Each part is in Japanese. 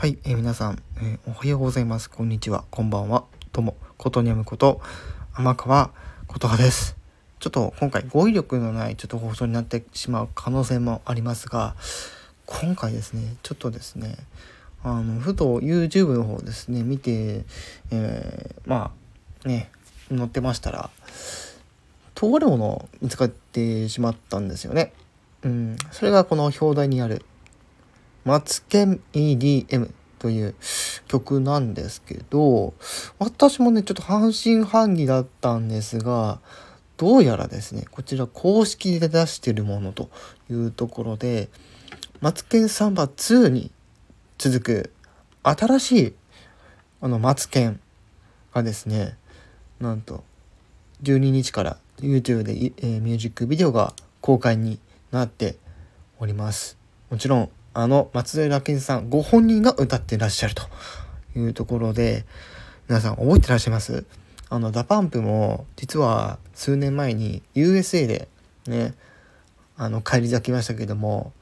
はい、えー、皆さん、えー、おはようございます。こんにちは。こんばんは。どうも、ことにゃむこと、天川ことはです。ちょっと今回語彙力のないちょっと放送になってしまう可能性もありますが、今回ですね、ちょっとですね、あの、ふと YouTube の方ですね、見て、えー、まあ、ね、載ってましたら、とあるものを見つかってしまったんですよね。うん、それがこの表題にあるマツケン EDM という曲なんですけど、私もね、ちょっと半信半疑だったんですが、どうやらですね、こちら公式で出してるものというところで、マツケンサンバ2に続く新しいあのマツケンがですね、なんと12日から YouTube で、えー、ミュージックビデオが公開になっております。もちろんあの松平健さんご本人が歌ってらっしゃるというところで皆さん覚えてらっしゃいます？あの DA PUMP も実は数年前に USA でねあの返り咲きましたけども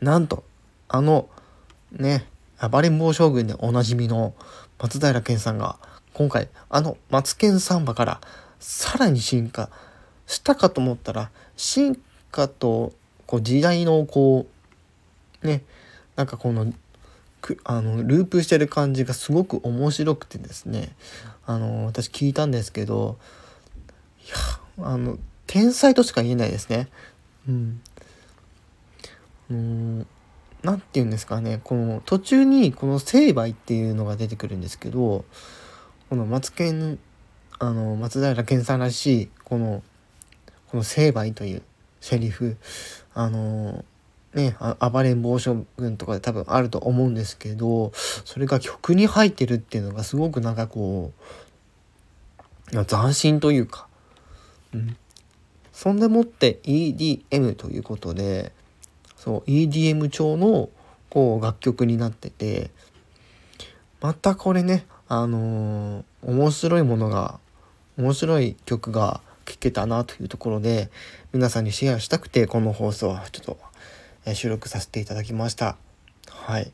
なんとあのね暴れん坊将軍でおなじみの松平健さんが今回あの「マツケンサンバ」からさらに進化したかと思ったら進化とこう時代のこうねなんかこのあのループしてる感じがすごく面白くてですねあの私聞いたんですけどいやあの天才としか言えないですね。うん。うん何て言うんですかねこの途中にこの「成敗」っていうのが出てくるんですけどこの松健あの松平健さんらしいこのこの「成敗」というセリフあのね、暴れん坊将軍とかで多分あると思うんですけどそれが曲に入ってるっていうのがすごくなんかこう斬新というか、うん、そんでもって EDM ということでそう EDM 調のこう楽曲になっててまたこれねあのー、面白いものが面白い曲が聴けたなというところで皆さんにシェアしたくてこの放送はちょっと収録させていただきました。はい。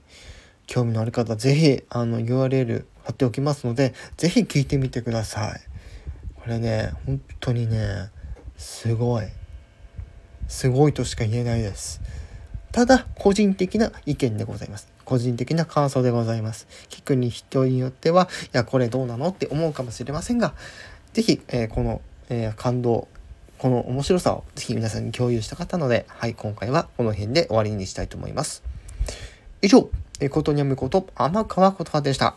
興味のある方、是非あの、URL 貼っておきますので、是非聞いてみてください。これね、本当にね、すごい。すごいとしか言えないです。ただ、個人的な意見でございます。個人的な感想でございます。聞くに人によっては、いや、これどうなのって思うかもしれませんが、是非、えー、この、えー、感動、この面白さをぜひ皆さんに共有したかったので、はい、今回はこの辺で終わりにしたいと思います。以上、えことにゃむこと天川ことでした。